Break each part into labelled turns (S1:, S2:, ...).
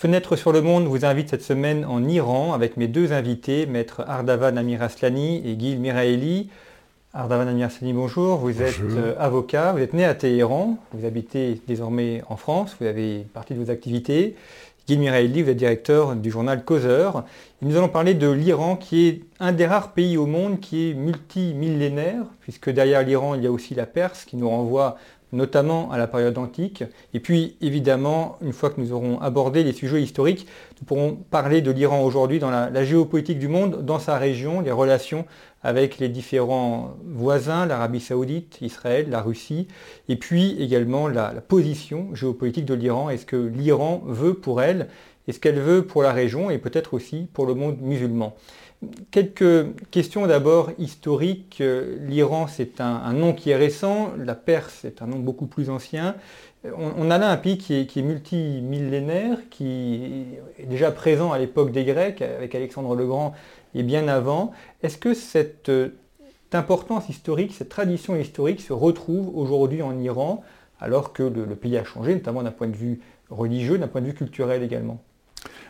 S1: Fenêtre sur le monde vous invite cette semaine en Iran avec mes deux invités, maître Ardavan Amir Aslani et Gil Miraeli. Ardavan Amir Aslani, bonjour. Vous êtes euh, avocat, vous êtes né à Téhéran, vous habitez désormais en France, vous avez partie de vos activités. Gil Miraeli, vous êtes directeur du journal Causeur. nous allons parler de l'Iran qui est un des rares pays au monde qui est multimillénaire, puisque derrière l'Iran, il y a aussi la Perse qui nous renvoie notamment à la période antique. Et puis, évidemment, une fois que nous aurons abordé les sujets historiques, nous pourrons parler de l'Iran aujourd'hui dans la, géopolitique du monde, dans sa région, les relations avec les différents voisins, l'Arabie saoudite, Israël, la Russie, et puis également la, la position géopolitique de l'Iran. Est-ce que l'Iran veut pour elle, est-ce qu'elle veut pour la région et peut-être aussi pour le monde musulman? Quelques questions d'abord historiques. L'Iran, c'est un, nom qui est récent. La Perse, c'est un nom beaucoup plus ancien. On, a là un pays qui est, multimillénaire, qui est déjà présent à l'époque des Grecs, avec Alexandre le Grand, et bien avant. Est-ce que cette importance historique, cette tradition historique se retrouve aujourd'hui en Iran, alors que le pays a changé, notamment d'un point de vue religieux, d'un point de vue culturel également?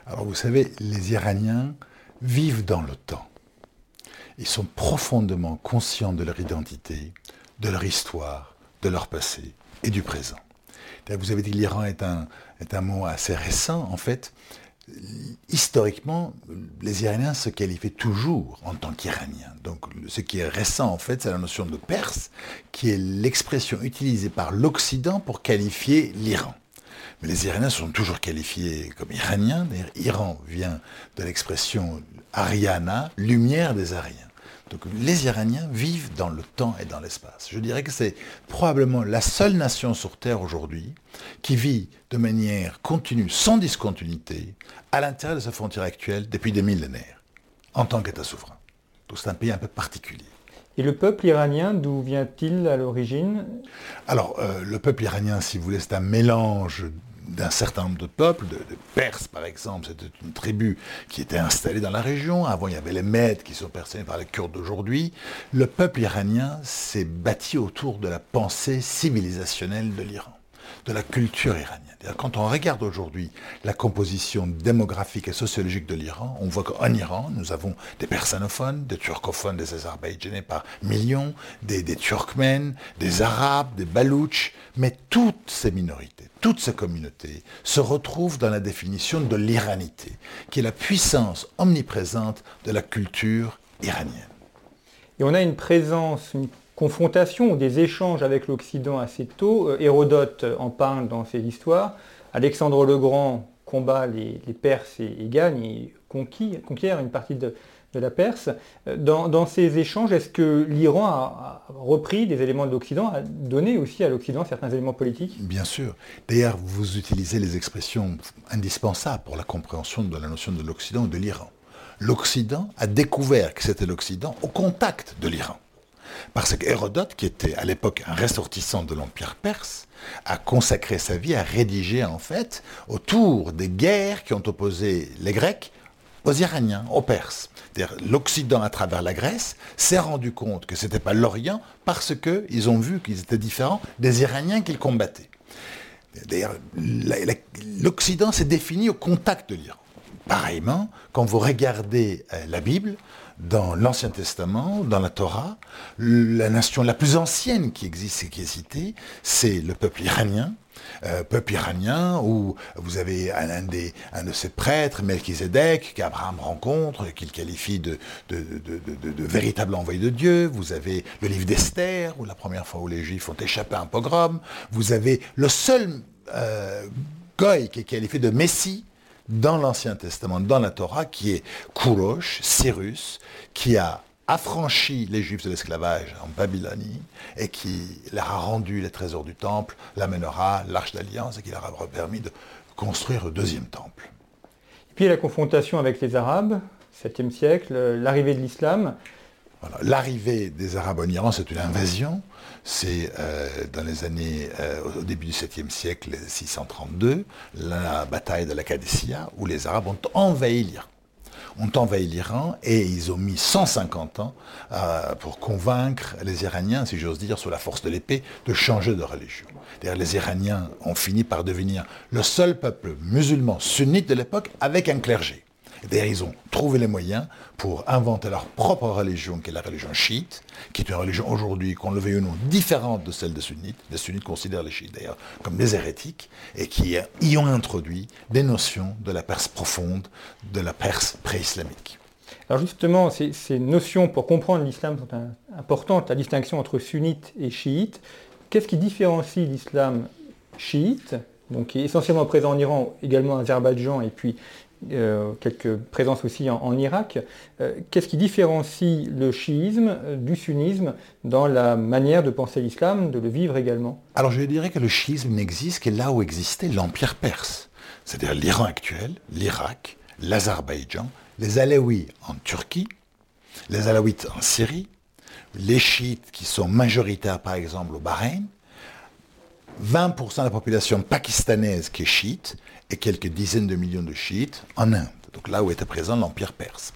S2: Alors vous savez, les Iraniens vivent dans le temps. Ils sont profondément conscients de leur identité, de leur histoire, de leur passé et du présent. Vous avez dit que l'Iran est un, est un mot assez récent. En fait, historiquement, les Iraniens se qualifient toujours en tant qu'Iraniens. Donc ce qui est récent, en fait, c'est la notion de Perse, qui est l'expression utilisée par l'Occident pour qualifier l'Iran. Mais les Iraniens sont toujours qualifiés comme Iraniens. D'ailleurs, Iran vient de l'expression Ariana, lumière des Ariens. Donc les Iraniens vivent dans le temps et dans l'espace. Je dirais que c'est probablement la seule nation sur Terre aujourd'hui qui vit de manière continue, sans discontinuité, à l'intérieur de sa frontière actuelle depuis des millénaires, en tant qu'État souverain. Donc c'est un pays un peu particulier.
S1: Et le peuple iranien, d'où vient-il à l'origine?
S2: Alors, euh, le peuple iranien, si vous voulez, c'est un mélange d'un certain nombre de peuples, de, Perses par exemple, c'était une tribu qui était installée dans la région. Avant, il y avait les Mèdes qui sont percés par les Kurdes d'aujourd'hui. Le peuple iranien s'est bâti autour de la pensée civilisationnelle de l'Iran de la culture iranienne. Quand on regarde aujourd'hui la composition démographique et sociologique de l'Iran, on voit qu'en Iran, nous avons des persanophones, des turcophones, des azerbaïdjanais par millions, des, turkmènes, des arabes, des balouches, mais toutes ces minorités, toutes ces communautés se retrouvent dans la définition de l'iranité, qui est la puissance omniprésente de la culture iranienne.
S1: Et on a une présence, confrontation ou des échanges avec l'Occident assez tôt. Euh, Hérodote en parle dans ses histoires. Alexandre le Grand combat les, Perses et, gagne et conquiert une partie de, la Perse. Euh, dans, ces échanges, est-ce que l'Iran a, repris des éléments de l'Occident, a donné aussi à l'Occident certains éléments politiques?
S2: Bien sûr. D'ailleurs, vous utilisez les expressions indispensables pour la compréhension de la notion de l'Occident ou de l'Iran. L'Occident a découvert que c'était l'Occident au contact de l'Iran. Parce qu'Hérodote, qui était à l'époque un ressortissant de l'Empire perse, a consacré sa vie à rédiger en fait autour des guerres qui ont opposé les Grecs aux Iraniens, aux Perses. L'Occident, à travers la Grèce, s'est rendu compte que ce n'était pas l'Orient parce qu'ils ont vu qu'ils étaient différents des Iraniens qu'ils combattaient. D'ailleurs, l'Occident s'est défini au contact de l'Iran. Pareillement, quand vous regardez euh, la Bible, dans l'Ancien Testament, dans la Torah, la nation la plus ancienne qui existe et qui est citée, c'est le peuple iranien. Euh, peuple iranien où vous avez un, de ses prêtres, Melchizedek, qu'Abraham rencontre, qu'il qualifie de, de, véritable envoyé de Dieu. Vous avez le livre d'Esther, où la première fois où les Juifs ont échappé à un pogrom. Vous avez le seul euh, goy qui est qualifié de Messie, dans l'Ancien Testament, dans la Torah, qui est Kourosh, Cyrus, qui a affranchi les Juifs de l'esclavage en Babylonie et qui leur a rendu les trésors du temple, l'amènera, l'arche d'alliance et qui leur a permis de construire le deuxième temple.
S1: Et puis la confrontation avec les Arabes, 7e siècle, l'arrivée de l'islam.
S2: L'arrivée des Arabes en Iran, c'est une invasion. C'est euh, dans les années, euh, au début du 7e siècle, 632, la bataille de la Qadisiyah, où les Arabes ont envahi l'Iran ont envahi l'Iran et ils ont mis 150 ans euh, pour convaincre les Iraniens, si j'ose dire, sous la force de l'épée, de changer de religion. Les Iraniens ont fini par devenir le seul peuple musulman sunnite de l'époque avec un clergé. D'ailleurs, ils ont trouvé les moyens pour inventer leur propre religion, qui est la religion chiite, qui est une religion aujourd'hui, qu'on le veuille ou non, différente de celle des sunnites. Les sunnites considèrent les chiites d'ailleurs comme des hérétiques, et qui y ont introduit des notions de la Perse profonde, de la Perse pré-islamique.
S1: Alors justement, ces, notions pour comprendre l'islam sont importantes, la distinction entre sunnites et chiites. Qu'est-ce qui différencie l'islam chiite, donc qui est essentiellement présent en Iran, également en Azerbaïdjan et puis euh, quelques présences aussi en, Irak. Euh, qu'est-ce qui différencie le chiisme du sunnisme dans la manière de penser l'islam, de le vivre également?
S2: Alors je dirais que le chiisme n'existe que là où existait l'empire perse, c'est-à-dire l'Iran actuel, l'Irak, l'Azerbaïdjan, les Alaouis en Turquie, les Alaouites en Syrie, les chiites qui sont majoritaires par exemple au Bahreïn, 20% de la population pakistanaise qui est chiite et quelques dizaines de millions de chiites en Inde, donc là où était présent l'Empire perse.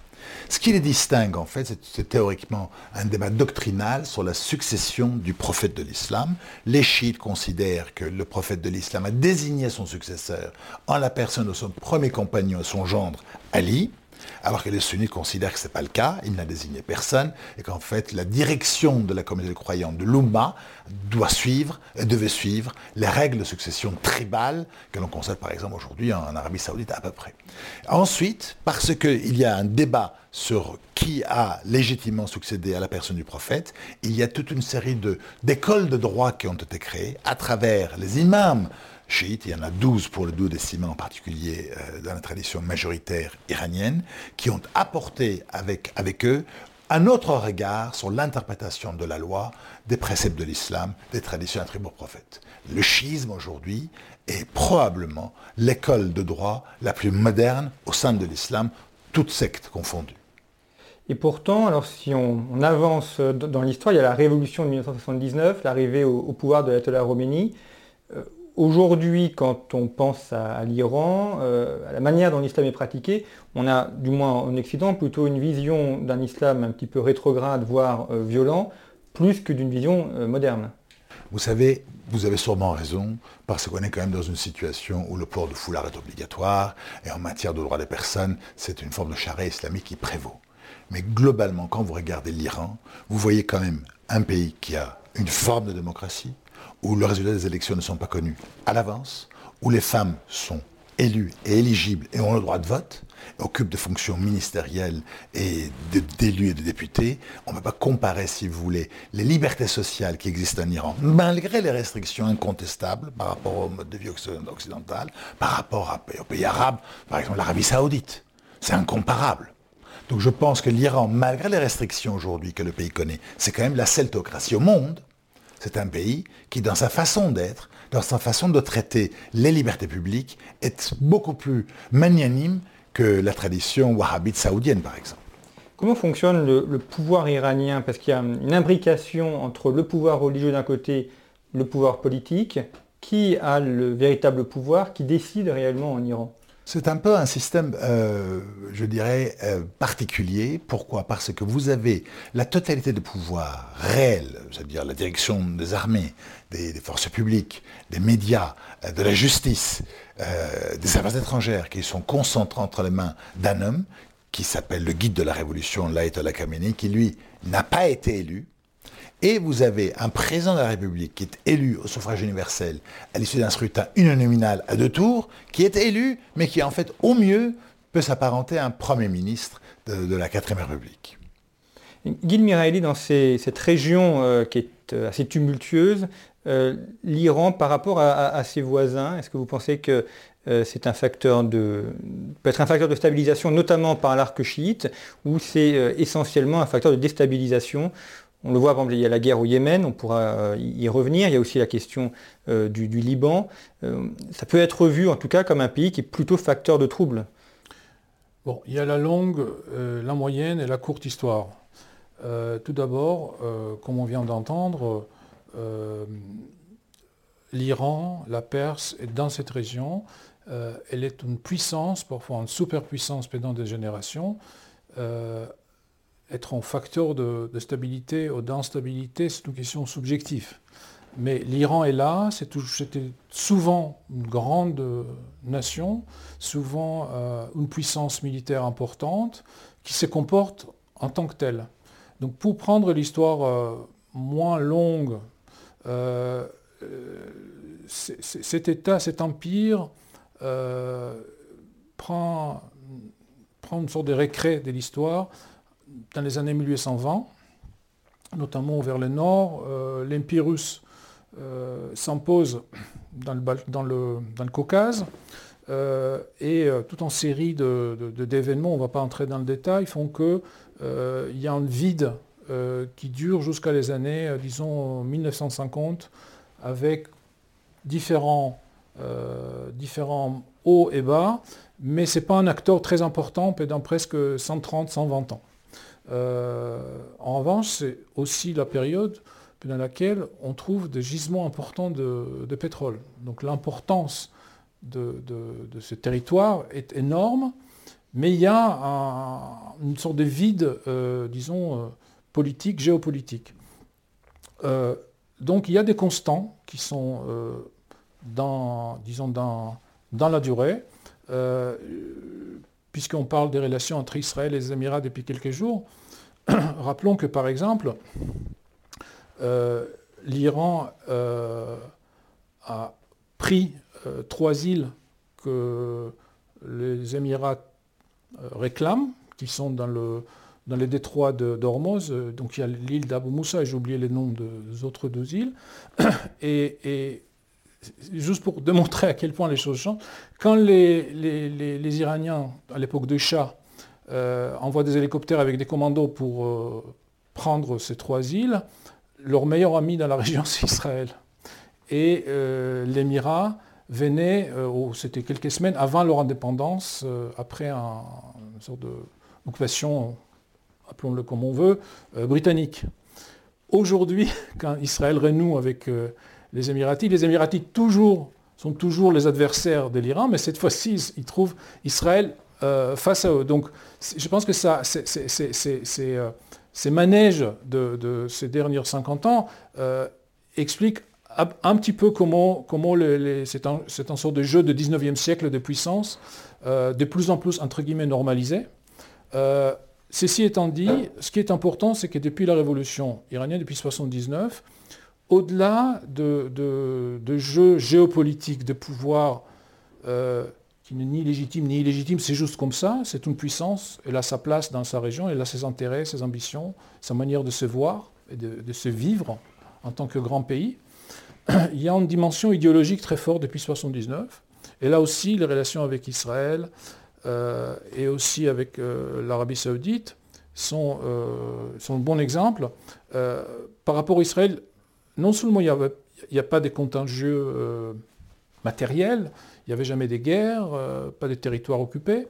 S2: Ce qui les distingue, en fait, c'est théoriquement un débat doctrinal sur la succession du prophète de l'islam. Les chiites considèrent que le prophète de l'islam a désigné son successeur en la personne de son premier compagnon son gendre, Ali, alors que les sunnites considèrent que ce n'est pas le cas, il n'a désigné personne, et qu'en fait la direction de la communauté croyante de l'Umma doit suivre, et devait suivre, les règles de succession tribale que l'on constate par exemple aujourd'hui en Arabie Saoudite à peu près. Ensuite, parce qu'il y a un débat sur qui a légitimement succédé à la personne du prophète, il y a toute une série d'écoles de droit qui ont été créées à travers les imams il y en a 12 pour le duodécimain en particulier euh, dans la tradition majoritaire iranienne, qui ont apporté avec, avec eux un autre regard sur l'interprétation de la loi, des préceptes de l'islam, des traditions attribuées au prophète. Le chiisme aujourd'hui est probablement l'école de droit la plus moderne au sein de l'islam, toutes sectes confondues.
S1: Et pourtant, alors si on, avance dans l'histoire, il y a la révolution de 1979, l'arrivée au, au, pouvoir de l'Ayatollah Khomeini. Euh, Aujourd'hui, quand on pense à, l'Iran, euh, à la manière dont l'islam est pratiqué, on a, du moins en Occident, plutôt une vision d'un islam un petit peu rétrograde, voire euh, violent, plus que d'une vision euh, moderne.
S2: Vous savez, vous avez sûrement raison, parce qu'on est quand même dans une situation où le port de foulard est obligatoire, et en matière de droits des personnes, c'est une forme de charia islamique qui prévaut. Mais globalement, quand vous regardez l'Iran, vous voyez quand même un pays qui a une forme de démocratie, où le résultat des élections ne sont pas connus à l'avance, où les femmes sont élues et éligibles et ont le droit de vote, occupent des fonctions ministérielles et d'élus et de députés, on ne peut pas comparer, si vous voulez, les libertés sociales qui existent en Iran, malgré les restrictions incontestables par rapport au mode de vie occidental, par rapport aux pays arabes, par exemple l'Arabie saoudite. C'est incomparable. Donc je pense que l'Iran, malgré les restrictions aujourd'hui que le pays connaît, c'est quand même la celtocratie au monde, c'est un pays qui, dans sa façon d'être, dans sa façon de traiter les libertés publiques, est beaucoup plus magnanime que la tradition wahhabite saoudienne, par exemple.
S1: Comment fonctionne le, pouvoir iranien? Parce qu'il y a une imbrication entre le pouvoir religieux d'un côté, le pouvoir politique. Qui a le véritable pouvoir Qui décide réellement en Iran?
S2: C'est un peu un système, euh, je dirais, euh, particulier. Pourquoi? Parce que vous avez la totalité de pouvoir réel, c'est-à-dire la direction des armées, des, forces publiques, des médias, euh, de la justice, des affaires étrangères, qui sont concentrés entre les mains d'un homme qui s'appelle le guide de la révolution, l'Ayatollah Khamenei, qui lui n'a pas été élu, et vous avez un président de la République qui est élu au suffrage universel à l'issue d'un scrutin uninominal à deux tours, qui est élu, mais qui en fait au mieux peut s'apparenter à un Premier ministre de, la 4 République.
S1: Guy Miraeli, dans cette région euh, qui est euh, assez tumultueuse, euh, l'Iran par rapport à, ses voisins, est-ce que vous pensez que c'est un facteur de peut être un facteur de stabilisation, notamment par l'arc chiite, ou c'est essentiellement un facteur de déstabilisation On le voit, par exemple, il y a la guerre au Yémen, on pourra y revenir. Il y a aussi la question du, Liban. ça peut être vu, en tout cas, comme un pays qui est plutôt facteur de troubles.
S3: Bon, il y a la longue, la moyenne et la courte histoire. tout d'abord, comme on vient d'entendre, l'Iran, la Perse, dans cette région, euh, elle est une puissance, parfois une superpuissance pendant des générations. Euh, être un facteur de, stabilité ou d'instabilité, c'est une question subjective. Mais l'Iran est là, c'était souvent une grande nation, souvent euh, une puissance militaire importante, qui se comporte en tant que telle. Donc pour prendre l'histoire moins longue, cet État, cet empire, euh, prend, prend, une sorte de récré de l'histoire dans les années 1820, notamment vers le nord. Euh, L'Empire russe euh, s'impose dans le, Caucase. et toute en série d'événements, de, on ne va pas entrer dans le détail, font qu'il y a un vide qui dure jusqu'à les années, disons, 1950, avec différents euh, différents hauts et bas, mais ce n'est pas un acteur très important dans presque 130, 120 ans. Euh, en revanche, c'est aussi la période dans laquelle on trouve des gisements importants de, pétrole. Donc l'importance de, ce territoire est énorme, mais il y a une sorte de vide, euh, disons, politique, géopolitique. donc il y a des constants qui sont dans, disons, dans, la durée, euh, puisqu'on parle des relations entre Israël et les Émirats depuis quelques jours. Rappelons que, par exemple, euh, l'Iran euh, a pris trois îles que les Émirats réclament, qui sont dans, le, dans les détroits d'Hormuz. Donc il y a l'île d'Abu Moussa, j'ai oublié les noms des autres deux îles. Et juste pour démontrer à quel point les choses changent, quand les, Iraniens, à l'époque de Shah, euh, envoient des hélicoptères avec des commandos pour euh, prendre ces trois îles, leur meilleur ami dans la région, c'est Israël. Et euh, l'Émirat venait, c'était quelques semaines avant leur indépendance, après une sorte d'occupation, appelons-le comme on veut, britannique. Aujourd'hui, quand Israël renoue avec les Émiratis. Les Émiratis toujours, sont toujours les adversaires de l'Iran, mais cette fois-ci, ils trouvent Israël euh, face à eux. Donc je pense que ça, euh, ces manèges de, ces derniers 50 ans euh, expliquent un petit peu comment, c'est un, sorte de jeu de 19e siècle de puissance, de plus en plus, entre guillemets, normalisé. ceci étant dit, ce qui est important, c'est que depuis la révolution iranienne, depuis 1979, au-delà de, jeux géopolitiques, de pouvoir euh, qui n'est ni légitime ni illégitime, c'est juste comme ça, c'est une puissance, elle a sa place dans sa région, elle a ses intérêts, ses ambitions, sa manière de se voir et de, se vivre en tant que grand pays. Il y a une dimension idéologique très forte depuis 1979, et là aussi les relations avec Israël euh, et aussi avec euh, l'Arabie saoudite sont, sont un bon exemple. par rapport à Israël, non seulement il n'y a, pas de contagieux euh, matériels, il n'y avait jamais des guerres, euh, pas de territoires occupés.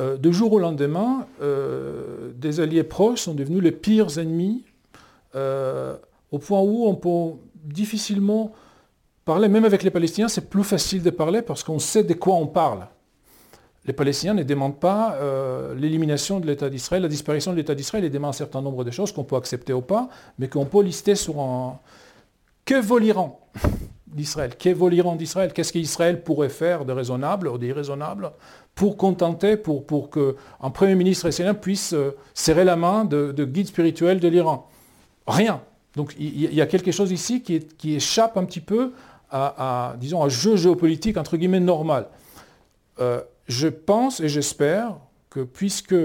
S3: Euh, de jour au lendemain, des alliés proches sont devenus les pires ennemis, au point où on peut difficilement parler, même avec les Palestiniens, c'est plus facile de parler parce qu'on sait de quoi on parle. Les Palestiniens ne demandent pas euh, l'élimination de l'État d'Israël, la disparition de l'État d'Israël, ils demandent un certain nombre de choses qu'on peut accepter ou pas, mais qu'on peut lister sur un... Que vaut l'Iran d'Israël Que vaut l'Iran d'Israël? Qu'est-ce qu'Israël pourrait faire de raisonnable ou d'irraisonnable pour contenter, pour, qu'un Premier ministre israélien puisse euh, serrer la main de, guide spirituel de l'Iran? Rien. Donc il y, a quelque chose ici qui, qui échappe un petit peu à, disons, un jeu géopolitique entre guillemets normal. Euh, je pense et j'espère que puisque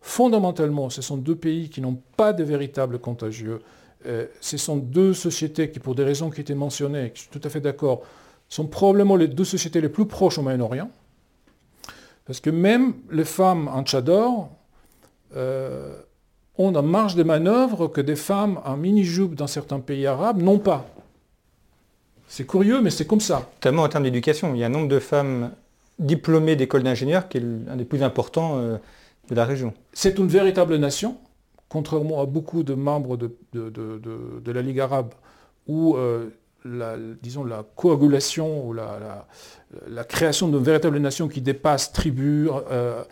S3: fondamentalement ce sont deux pays qui n'ont pas de véritables contagieux, euh, ce sont deux sociétés qui, pour des raisons qui étaient mentionnées, je suis tout à fait d'accord, sont probablement les deux sociétés les plus proches au Moyen-Orient. Parce que même les femmes en Tchador, euh, ont en marge de manœuvre que des femmes en mini-jupe dans certains pays arabes n'ont pas. C'est curieux, mais c'est comme ça.
S1: Notamment en termes d'éducation. Il y a un nombre de femmes diplômées d'école d'ingénieurs qui est un des plus importants euh, de la région.
S3: C'est une véritable nation, contrairement à beaucoup de membres de, de, la Ligue arabe, où euh, la, disons, la coagulation ou la, la, création d'une véritable nation qui dépasse tribus, euh,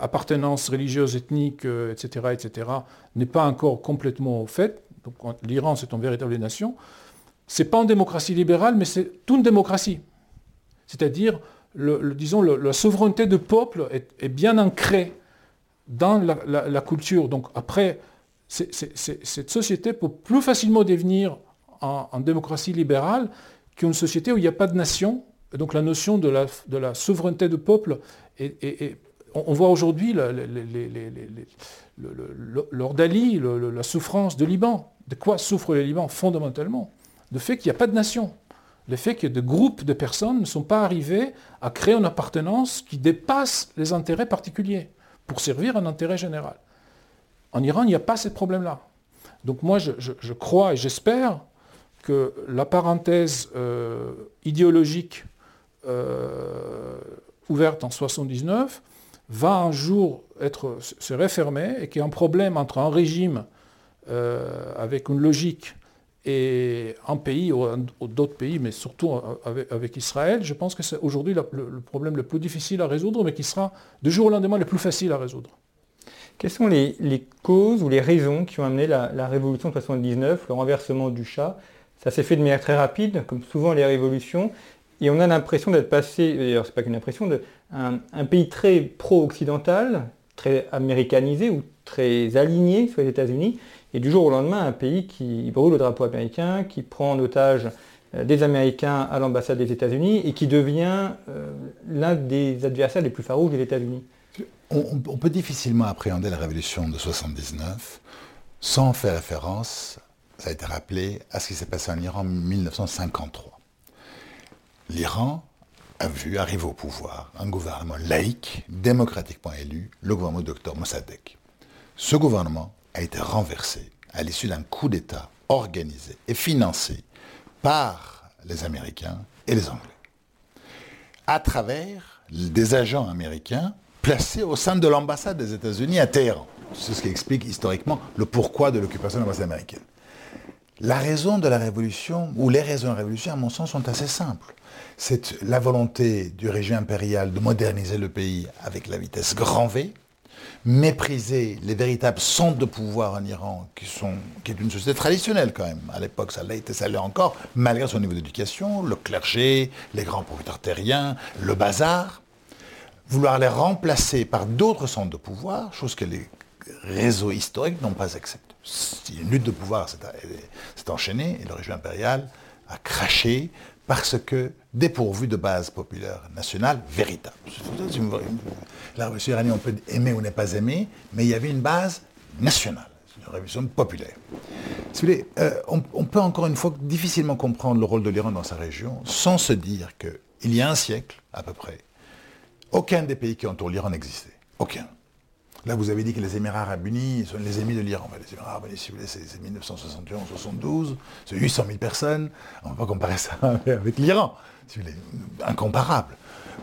S3: appartenances religieuses, ethniques, etc., etc., n'est pas encore complètement faite. Donc l'Iran, c'est une véritable nation. Ce n'est pas une démocratie libérale, mais c'est une démocracie. C'est-à-dire, disons, la souveraineté du peuple est, bien ancrée dans la, culture. Donc après, cette société peut plus facilement devenir en, démocratie libérale qu'une société où il n'y a pas de nation. donc la notion de la, souveraineté du peuple, est, on, voit aujourd'hui l'ordalie, la souffrance du Liban. De quoi souffre le Liban fondamentalement le fait qu'il n'y a pas de nation, le fait que des groupes de personnes ne sont pas arrivés à créer une appartenance qui dépasse les intérêts particuliers pour servir un intérêt général. En Iran, il n'y a pas ce problème-là. Donc moi, je, crois et j'espère que la parenthèse euh, idéologique euh, ouverte en 79 va un jour être, se refermer et qu'il y a un problème entre un régime euh, avec une logique et un pays ou, d'autres pays, mais surtout avec, Israël, je pense que c'est aujourd'hui le, problème le plus difficile à résoudre, mais qui sera de jour au lendemain le plus facile à résoudre.
S1: Quelles sont les, causes ou les raisons qui ont amené la, révolution de 1979, le renversement du Shah Ça s'est fait de manière très rapide, comme souvent les révolutions, et on a l'impression d'être passé, d'ailleurs c'est pas qu'une impression, un pays très pro-occidental, très américanisé ou très aligné sur les États-Unis, et du jour au lendemain, un pays qui brûle le drapeau américain, qui prend en otage euh, des Américains à l'ambassade des États-Unis et qui devient euh, l'un des adversaires les plus farouches des États-Unis.
S2: On, peut difficilement appréhender la révolution de 79 sans faire référence, ça a été rappelé, à ce qui s'est passé en Iran en 1953. L'Iran a vu arriver au pouvoir un gouvernement laïque, démocratiquement élu, le gouvernement du Dr Mossadegh. Ce gouvernement a été renversé à l'issue d'un coup d'État organisé et financé par les Américains et les Anglais, à travers des agents américains placés au sein de l'ambassade des États-Unis à Téhéran. C'est ce qui explique historiquement le pourquoi de l'occupation de l'ambassade américaine. La raison de la révolution, ou les raisons de la révolution, à mon sens, sont assez simples. C'est la volonté du régime impérial de moderniser le pays avec la vitesse grand V, mépriser les véritables centres de pouvoir en Iran, qui, sont, qui est une société traditionnelle quand même. À l'époque, ça l'a été, ça l'est encore, malgré son niveau d'éducation, le clergé, les grands propriétaires terriens, le bazar. Vouloir les remplacer par d'autres centres de pouvoir, chose que les réseaux historiques n'ont pas accepté. Une lutte de pouvoir s'est enchaînée et le régime impérial a craché parce que dépourvu de base populaire nationale véritable. La révolution iranienne, on peut aimer ou ne pas aimer, mais il y avait une base nationale, une révolution populaire. Euh, on, on, peut encore une fois difficilement comprendre le rôle de l'Iran dans sa région sans se dire qu'il y a un siècle, à peu près, aucun des pays qui entourent l'Iran n'existait. Aucun. Là, vous avez dit que les Émirats arabes unis sont les ennemis de l'Iran. les Émirats arabes unis, si vous voulez, c'est 1971-72, c'est 800 000 personnes. On ne peut pas comparer ça avec l'Iran, si incomparable.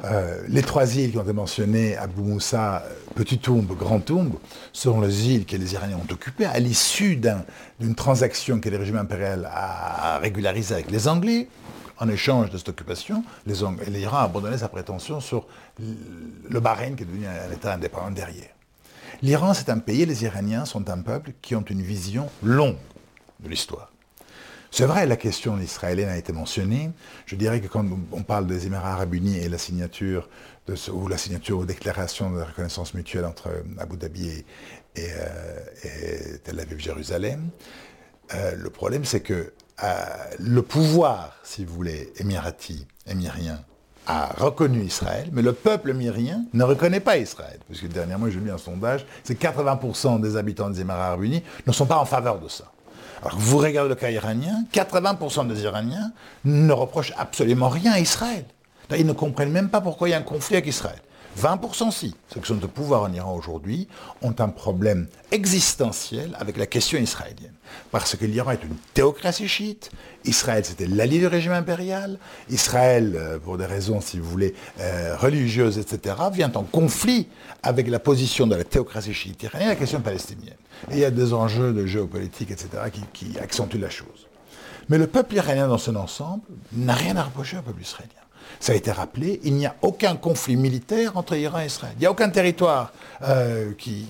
S2: Euh, les trois îles qui ont été mentionnées, Abu Moussa, Petit Toumbe, Grand Toumbe, seront les îles que les Iraniens ont occupées à l'issue d'une transaction que le régime impérial a régularisée avec les Anglais. En échange de cette occupation, l'Iran a abandonné sa prétention sur le Bahreïn qui est devenu un État indépendant derrière. L'Iran, c'est un pays, les Iraniens sont un peuple qui ont une vision longue de l'histoire. C'est vrai, la question israélienne a été mentionnée. Je dirais que quand on parle des Émirats arabes unis et la signature, ou la signature ou déclaration de reconnaissance mutuelle entre Abu Dhabi et, euh, Tel Aviv-Jérusalem, euh, le problème c'est que euh, le pouvoir, si vous voulez, émirati, émirien, a reconnu Israël, mais le peuple myrien ne reconnaît pas Israël. Parce que dernièrement, j'ai lu un sondage, c'est 80% des habitants des Émirats arabes unis ne sont pas en faveur de ça. Alors vous regardez le cas iranien, 80% des Iraniens ne reprochent absolument rien à Israël. Ils ne comprennent même pas pourquoi il y a un conflit avec Israël. 20% si, ceux qui sont au pouvoir en Iran aujourd'hui, ont un problème existentiel avec la question israélienne. Parce que l'Iran est une théocratie chiite, Israël c'était l'allié du régime impérial, Israël, euh, pour des raisons, si vous voulez, euh, religieuses, etc., vient en conflit avec la position de la théocratie chiite iranienne, la question palestinienne. Et il y a des enjeux de géopolitique, etc., qui accentuent la chose. Mais le peuple iranien dans son ensemble n'a rien à reprocher au peuple israélien. Ça a été rappelé, il n'y a aucun conflit militaire entre Iran et Israël. Il n'y a aucun territoire euh, qui,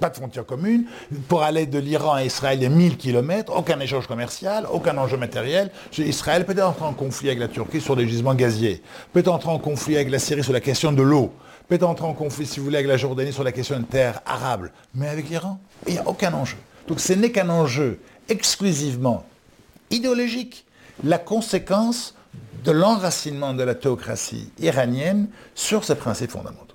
S2: pas de frontières communes. Pour aller de l'Iran à Israël, il y a 1000 km, aucun échange commercial, aucun enjeu matériel. Israël peut entrer en conflit avec la Turquie sur des gisements gaziers, peut entrer en conflit avec la Syrie sur la question de l'eau, peut entrer en conflit, si vous voulez, avec la Jordanie sur la question de terre arable. Mais avec l'Iran, il n'y a aucun enjeu. Donc ce n'est qu'un enjeu exclusivement idéologique. La conséquence de l'enracinement de la théocratie iranienne sur ses principes fondamentaux.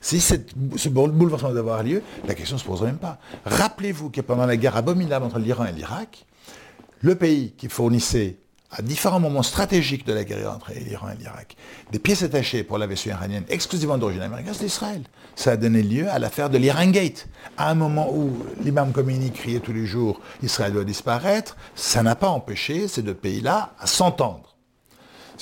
S2: Si ce bouleversement doit avoir lieu, la question ne se poserait même pas. Rappelez-vous que pendant la guerre abominable entre l'Iran et l'Irak, le pays qui fournissait à différents moments stratégiques de la guerre entre l'Iran et l'Irak, des pièces attachées pour la vaisseau iranienne exclusivement d'origine américaine, c'est l'Israël. Ça a donné lieu à l'affaire de l'Iran Gate. À un moment où l'imam Khomeini criait tous les jours Israël doit disparaître, ça n'a pas empêché ces deux pays-là à s'entendre.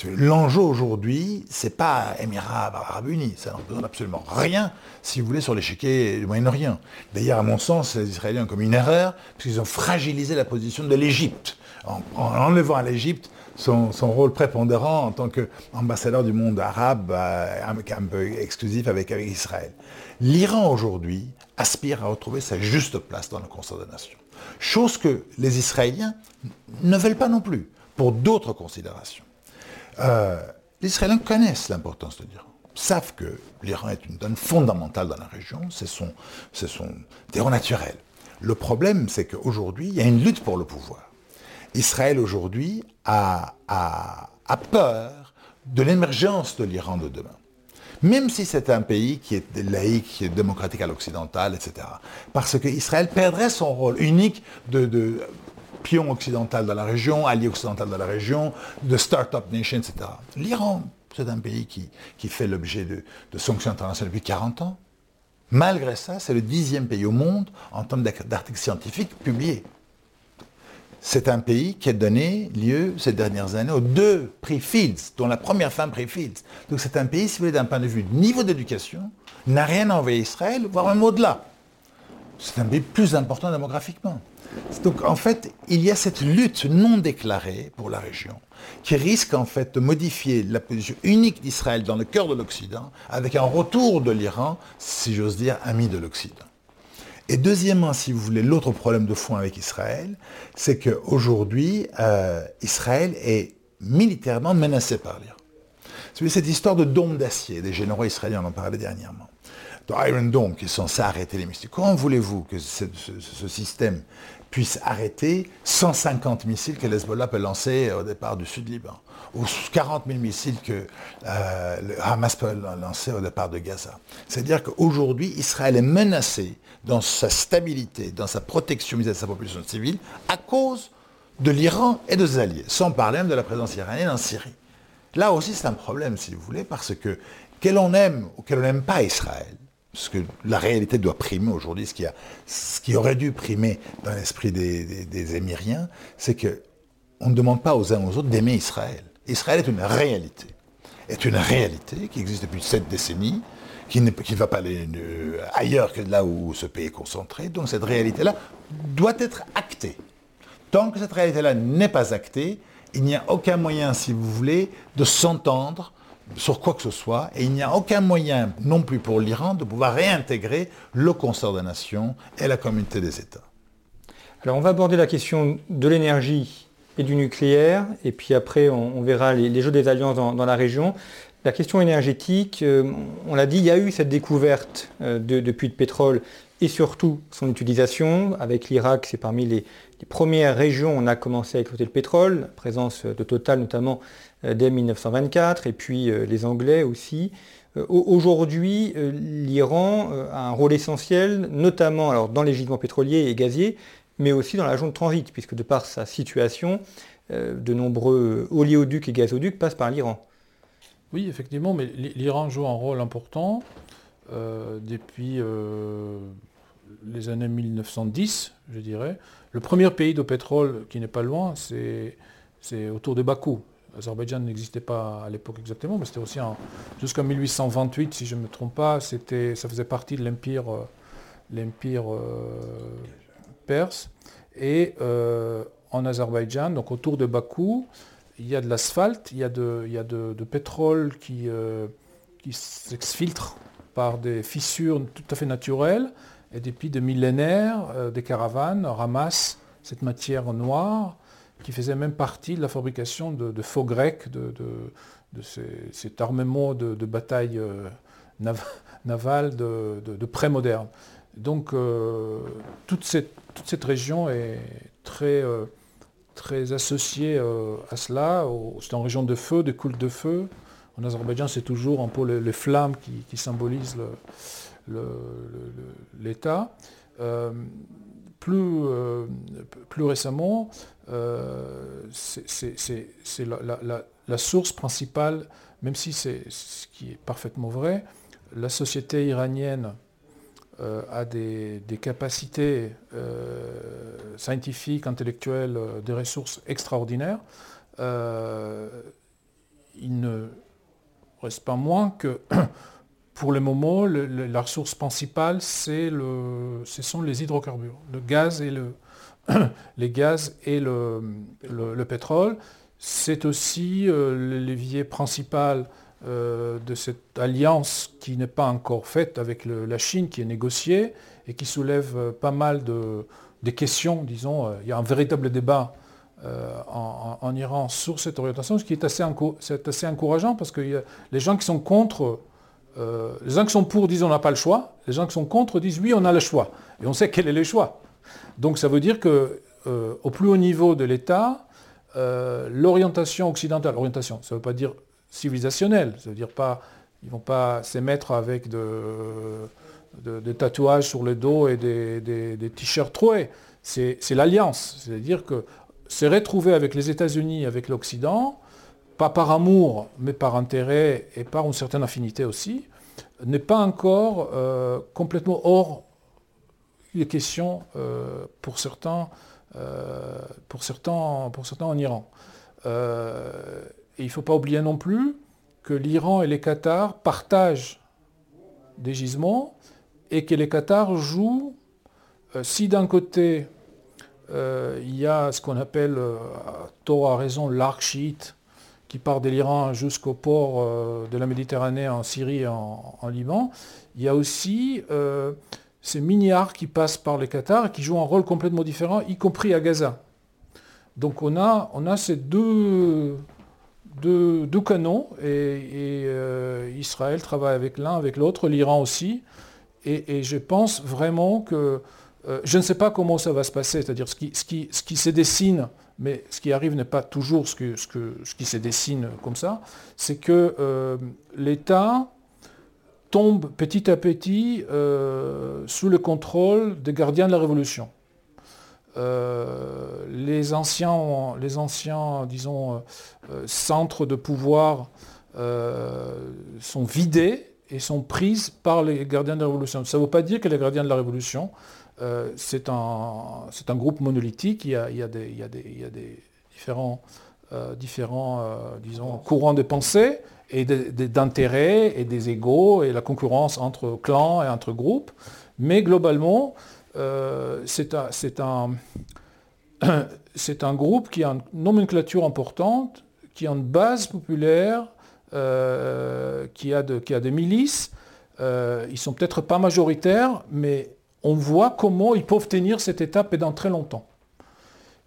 S2: L'enjeu aujourd'hui, c'est pas Émirats arabes unis, ça n'en besoin absolument rien, si vous voulez, sur l'échiquier du Moyen-Orient. D'ailleurs, à mon sens, les Israéliens ont commis une erreur, parce qu'ils ont fragilisé la position de l'Égypte, en, enlevant à l'Égypte son, rôle prépondérant en tant qu'ambassadeur du monde arabe, euh, un, peu exclusif avec, avec Israël. L'Iran aujourd'hui aspire à retrouver sa juste place dans le concert des nations. Chose que les Israéliens ne veulent pas non plus, pour d'autres considérations. Euh, les Israéliens connaissent l'importance de l'Iran, savent que l'Iran est une donne fondamentale dans la région, c'est son, son terreau naturel. Le problème, c'est qu'aujourd'hui, il y a une lutte pour le pouvoir. Israël, aujourd'hui, a, peur de l'émergence de l'Iran de demain. Même si c'est un pays qui est laïque, qui est démocratique à l'occidental, etc. Parce qu'Israël perdrait son rôle unique de pion occidental dans la région, allié occidental dans la région, de start-up nation, etc. L'Iran, c'est un pays qui, qui fait l'objet de, sanctions internationales depuis 40 ans. Malgré ça, c'est le dixième pays au monde en termes d'articles scientifiques publiés. C'est un pays qui a donné lieu ces dernières années aux deux prix Fields, dont la première femme prix Fields. Donc c'est un pays, si vous voulez, d'un point de vue niveau d'éducation, n'a rien envoyé Israël, voire même au-delà. C'est un pays plus important démographiquement. Donc en fait, il y a cette lutte non déclarée pour la région qui risque en fait de modifier la position unique d'Israël dans le cœur de l'Occident avec un retour de l'Iran, si j'ose dire, ami de l'Occident. Et deuxièmement, si vous voulez, l'autre problème de fond avec Israël, c'est qu'aujourd'hui, euh, Israël est militairement menacé par l'Iran. Cette histoire de dôme d'acier, des généraux israéliens en ont parlé dernièrement. Iron Dome, qui est censé arrêter les missiles. Comment voulez-vous que ce, système puisse arrêter 150 missiles que l'Hezbollah peut lancer au départ du sud Liban, ou 40 000 missiles que euh, le Hamas peut lancer au départ de Gaza. C'est-à-dire qu'aujourd'hui, Israël est menacé dans sa stabilité, dans sa protection vis-à-vis de sa population civile, à cause de l'Iran et de ses alliés, sans parler même de la présence iranienne en Syrie. Là aussi, c'est un problème, si vous voulez, parce que, quel on aime ou quel on n'aime pas Israël, parce que la réalité doit primer aujourd'hui, ce qui, ce qui aurait dû primer dans l'esprit des, Émiriens, c'est qu'on ne demande pas aux uns aux autres d'aimer Israël. Israël est une réalité, est une réalité qui existe depuis sept décennies, qui ne, va pas aller euh, ailleurs que là où ce pays est concentré. Donc cette réalité-là doit être actée. Tant que cette réalité-là n'est pas actée, il n'y a aucun moyen, si vous voulez, de s'entendre sur quoi que ce soit, et il n'y a aucun moyen non plus pour l'Iran de pouvoir réintégrer le concert des nations et la communauté des États.
S1: Alors on va aborder la question de l'énergie et du nucléaire, et puis après on, verra les, jeux des alliances dans, la région. La question énergétique, euh, on l'a dit, il y a eu cette découverte euh, de, puits de pétrole et surtout son utilisation. Avec l'Irak, c'est parmi les, premières régions où on a commencé à exploiter le pétrole, présence de Total notamment euh, dès 1924, et puis euh, les Anglais aussi. Euh, aujourd'hui, l'Iran a un rôle essentiel, notamment alors, dans les gisements pétroliers et gaziers, mais aussi dans la région de transit, puisque de par sa situation, de nombreux oléoducs et gazoducs passent par l'Iran.
S3: Oui, effectivement, mais l'Iran joue un rôle important depuis les années 1910, je dirais. Le premier pays de pétrole qui n'est pas loin, c'est autour de Bakou. Azerbaïdjan n'existait pas à l'époque exactement, mais c'était aussi jusqu'en 1828, si je ne me trompe pas, ça faisait partie de l'empire euh, perse. Et euh, en Azerbaïdjan, donc autour de Bakou, il y a de l'asphalte, il y a de, pétrole euh, qui s'exfiltre par des fissures tout à fait naturelles. Et depuis des millénaires, des caravanes ramassent cette matière noire qui faisait même partie de la fabrication de, faux grecs, de, de, cet armement de, bataille navale de, pré-moderne. Donc euh, toute, cette, toute, cette, région est très, euh, très associée euh, à cela. C'est une région de feu, de culte de feu. En Azerbaïdjan, c'est toujours un peu les, flammes qui, symbolisent l'État. plus, plus récemment, c'est la, source principale, même si c'est ce qui est parfaitement vrai, la société iranienne euh, a des, capacités euh, scientifiques, intellectuelles, euh, des ressources extraordinaires, reste pas moins que pour le moment, la ressource principale, c'est le, ce sont les hydrocarbures, le gaz et le, les gaz et le, le pétrole. C'est aussi le levier principal euh, de cette alliance qui n'est pas encore faite avec la Chine, qui est négociée et qui soulève euh, pas mal de des questions, disons. Euh, il y a un véritable débat en, Iran sur cette orientation, ce qui est assez, assez encourageant parce que les gens qui sont contre, les gens qui sont pour disent on n'a pas le choix, les gens qui sont contre disent oui on a le choix, et on sait quel est le choix. Donc ça veut dire que au plus haut niveau de l'État, l'orientation occidentale, orientation, ça ne veut pas dire civilisationnel. Ça veut dire pas, ils vont pas s'émettre avec des tatouages sur le dos et des, t-shirts troués. C'est l'alliance. C'est-à-dire que se retrouver avec les États-Unis, avec l'Occident, pas par amour, mais par intérêt et par une certaine affinité aussi, n'est pas encore euh, complètement hors des questions euh, pour, certains, euh, pour, certains, pour certains en Iran. Et il ne faut pas oublier non plus que l'Iran et les Qatars partagent des gisements et que les Qatars jouent, si d'un côté euh, il y a ce qu'on appelle, euh, tort à raison, l'arc chiite, qui part de l'Iran jusqu'au port de la Méditerranée en Syrie et en, Liban, il y a aussi ces mini-arcs qui passent par les Qatars et qui jouent un rôle complètement différent, y compris à Gaza. Donc on a, on a ces deux, deux, canons et, euh, Israël travaille avec l'un, avec l'autre, l'Iran aussi. Et, je pense vraiment que euh, je ne sais pas comment ça va se passer, c'est-à-dire ce qui, se dessine, mais ce qui arrive n'est pas toujours ce, que, qui se dessine comme ça, c'est que euh, l'État tombe petit à petit sous le contrôle des gardiens de la Révolution. Euh, les, anciens, les anciens, disons, euh, centres de pouvoir euh, sont vidés et sont prises par les gardiens de la Révolution. Ça ne veut pas dire que les gardiens de la Révolution, c'est un, un, groupe monolithique, il y a, il y a, des, il y a, des, il y a des, différents, différents disons, courants de pensée et d'intérêts et des égaux et la concurrence entre clans et entre groupes. Mais globalement, euh, c'est un, un, groupe qui a une nomenclature importante, qui a une base populaire, euh, qui, a qui, a des milices. Euh, ils sont peut-être pas majoritaires, mais on voit comment ils peuvent tenir cette étape pendant très longtemps.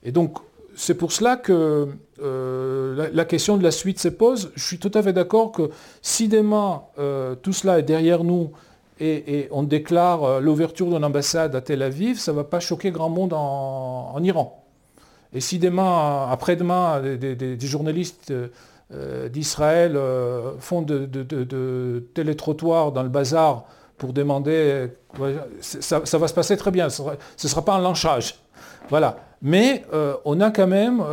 S3: Et donc, c'est pour cela que la, la, question de la suite se pose. Je suis tout à fait d'accord que si demain tout cela est derrière nous et, on déclare euh, l'ouverture d'une ambassade à Tel Aviv, ça ne va pas choquer grand monde en, Iran. Et si demain, après-demain, des, journalistes euh, d'Israël euh, font de, de, télétrottoirs dans le bazar pour demander, ça, va se passer très bien, ce ne sera, pas un lynchage. Voilà. Mais on a quand même,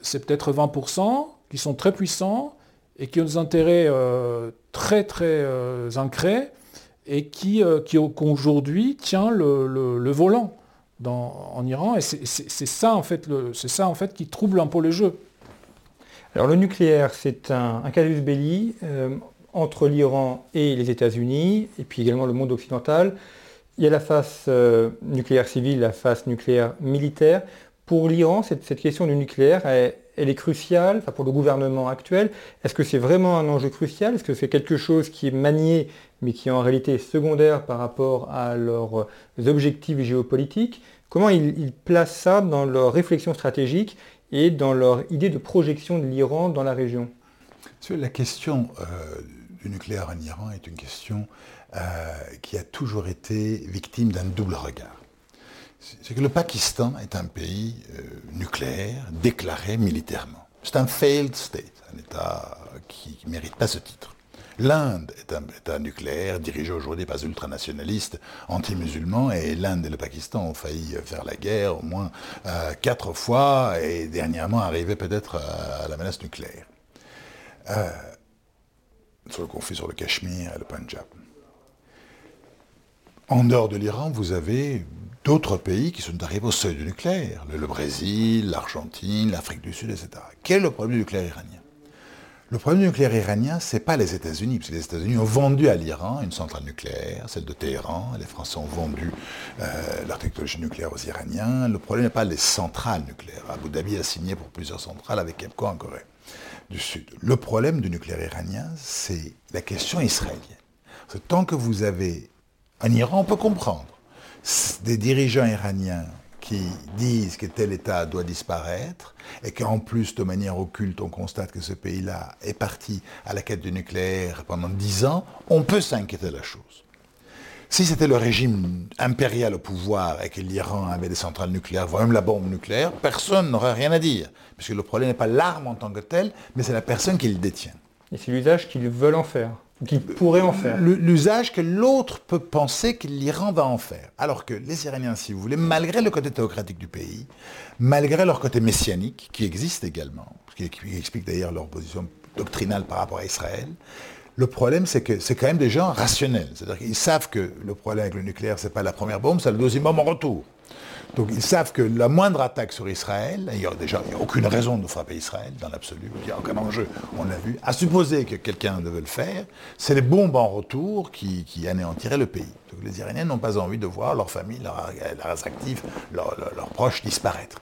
S3: c'est peut-être 20% qui sont très puissants et qui ont des intérêts très très ancrés et qui, qui aujourd'hui tient le, volant en Iran. Et c'est ça, en fait, ça en fait qui trouble un peu le jeu.
S1: Alors le nucléaire, c'est un, un, casus belli entre l'Iran et les États-Unis, et puis également le monde occidental. Il y a la face euh, nucléaire civile, la face nucléaire militaire. Pour l'Iran, cette, question du nucléaire, elle, est cruciale pour le gouvernement actuel. Est-ce que c'est vraiment un enjeu crucial? Est-ce que c'est quelque chose qui est manié, mais qui est en réalité secondaire par rapport à leurs objectifs géopolitiques? Comment ils, placent ça dans leur réflexion stratégique et dans leur idée de projection de l'Iran dans la région?
S2: La question euh, du nucléaire en Iran est une question euh, qui a toujours été victime d'un double regard. C'est que le Pakistan est un pays euh, nucléaire déclaré militairement. C'est un failed state, un État qui ne mérite pas ce titre. L'Inde est un État nucléaire dirigé aujourd'hui par des ultranationalistes anti-musulmans et l'Inde et le Pakistan ont failli faire la guerre au moins euh, quatre fois et dernièrement arriver peut-être à, la menace nucléaire sur le conflit sur le Cachemire et le Punjab. En dehors de l'Iran, vous avez d'autres pays qui sont arrivés au seuil du nucléaire, le, Brésil, l'Argentine, l'Afrique du Sud, etc. Quel est le problème du nucléaire iranien? Le problème du nucléaire iranien, ce n'est pas les États-Unis, parce que les États-Unis ont vendu à l'Iran une centrale nucléaire, celle de Téhéran, les Français ont vendu euh, leur technologie nucléaire aux Iraniens. Le problème n'est pas les centrales nucléaires. Abu Dhabi a signé pour plusieurs centrales avec EPCO en Corée Le problème du nucléaire iranien, c'est la question israélienne. tant que vous avez... En Iran, on peut comprendre. Des dirigeants iraniens qui disent que tel État doit disparaître et qu'en plus, de manière occulte, on constate que ce pays-là est parti à la quête du nucléaire pendant dix ans, on peut s'inquiéter de la chose. Si c'était le régime impérial au pouvoir et que l'Iran avait des centrales nucléaires, voire même la bombe nucléaire, personne n'aurait rien à dire. Puisque le problème n'est pas l'arme en tant que telle, mais c'est la personne qui le détient.
S1: Et c'est l'usage qu'ils veulent en faire, qu'ils pourraient en faire.
S2: L'usage que l'autre peut penser que l'Iran va en faire. Alors que les Iraniens, si vous voulez, malgré le côté théocratique du pays, malgré leur côté messianique, qui existe également, qui explique d'ailleurs leur position doctrinale par rapport à Israël, le problème, c'est que c'est quand même des gens rationnels. C'est-à-dire qu'ils savent que le problème avec le nucléaire, ce n'est pas la première bombe, c'est le deuxième bombe en retour. Donc ils savent que la moindre attaque sur Israël, il n'y a déjà aucune raison de frapper Israël dans l'absolu, il n'y a aucun enjeu, on l'a vu, à supposer que quelqu'un devait le faire, c'est les bombes en retour qui, anéantiraient le pays. Donc les Iraniens n'ont pas envie de voir leur famille, leurs actifs, leurs proches disparaître.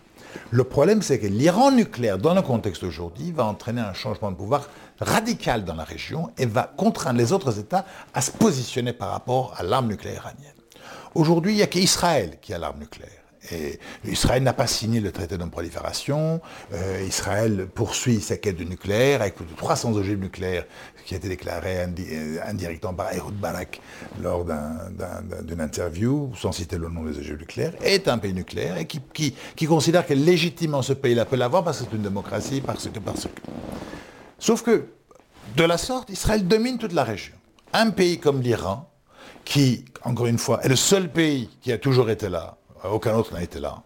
S2: Le problème, c'est que l'Iran nucléaire, dans le contexte aujourd'hui, va entraîner un changement de pouvoir radical dans la région et va contraindre les autres États à se positionner par rapport à l'arme nucléaire iranienne. Aujourd'hui, il n'y a qu'Israël qui a l'arme nucléaire. Et Israël n'a pas signé le traité de non-prolifération. Euh, Israël poursuit sa quête du nucléaire avec plus de 300 ogives nucléaires qui a été déclaré euh, indirectement par Ehud Barak lors d'une interview, sans citer le nom des ogives nucléaires, est un pays nucléaire et qui, qui considère que légitimement ce pays-là peut l'avoir parce que c'est une démocratie, parce que, parce que. Sauf que, de la sorte, Israël domine toute la région. Un pays comme l'Iran, qui, encore une fois, est le seul pays qui a toujours été là, aucun autre n'a été là,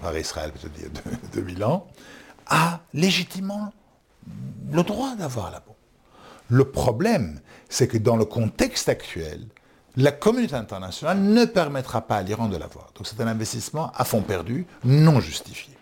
S2: par Israël peut-être il y a 2000 ans, a légitimement le droit d'avoir la bombe. Le problème, c'est que dans le contexte actuel, la communauté internationale ne permettra pas à l'Iran de l'avoir. Donc c'est un investissement à fond perdu, non justifié.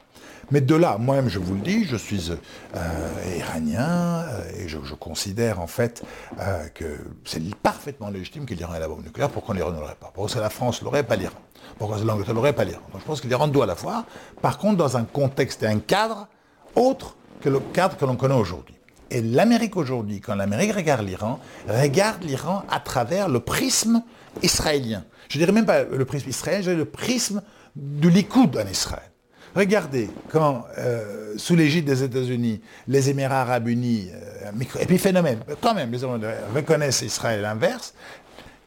S2: Mais de là, moi-même, je vous le dis, je suis euh, iranien euh, et je, considère en fait euh, que c'est parfaitement légitime que l'Iran ait la bombe nucléaire. Pourquoi l'Iran ne l'aurait pas? Pourquoi que la France l'aurait, pas l'Iran? Pourquoi l'Angleterre l'aurait, pas l'Iran? Donc je pense que l'Iran doit l'avoir. Par contre, dans un contexte et un cadre autre que le cadre que l'on connaît aujourd'hui. Et l'Amérique aujourd'hui, quand l'Amérique regarde l'Iran, regarde l'Iran à travers le prisme israélien. Je dirais même pas le prisme israélien, je dirais le prisme du Likoud en Israël. Regardez, quand, euh, sous l'égide des États-Unis, les Émirats arabes unis, euh, épiphénomène, quand même, les reconnaissent Israël l'inverse,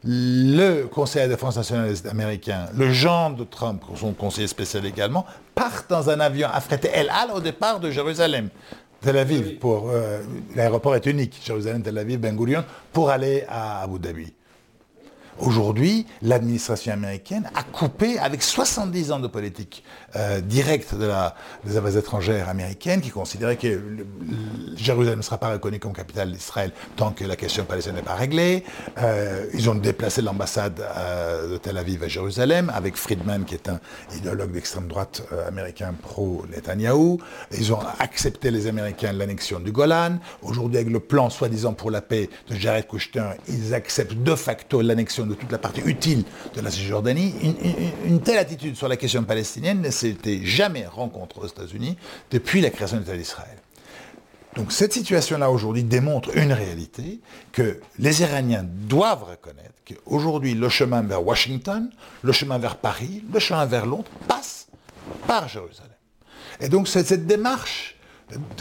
S2: le Conseil de défense nationale américain, le genre de Trump, son conseiller spécial également, partent dans un avion affrété El Al au départ de Jérusalem. Tel Aviv, pour euh, l'aéroport est unique, Jérusalem, Tel Aviv, Ben Gurion, pour aller à Abu Dhabi. Aujourd'hui, l'administration américaine a coupé avec 70 ans de politique euh, directe des affaires étrangères américaines qui considérait que Jérusalem ne sera pas reconnu comme capitale d'Israël tant que la question palestinienne n'est pas réglée. Euh, ils ont déplacé l'ambassade euh, de Tel Aviv à Jérusalem avec Friedman qui est un idéologue d'extrême droite américain pro-Netanyahou. Ils ont accepté les Américains l'annexion du Golan. Aujourd'hui, avec le plan soi-disant pour la paix de Jared Kushner, ils acceptent de facto l'annexion de toute la partie utile de la Cisjordanie. Une, telle attitude sur la question palestinienne ne jamais rencontrée aux États-Unis depuis la création de l'État d'Israël. Donc cette situation-là aujourd'hui démontre une réalité que les Iraniens doivent reconnaître qu'aujourd'hui le chemin vers Washington, le chemin vers Paris, le chemin vers Londres passe par Jérusalem. Et donc cette démarche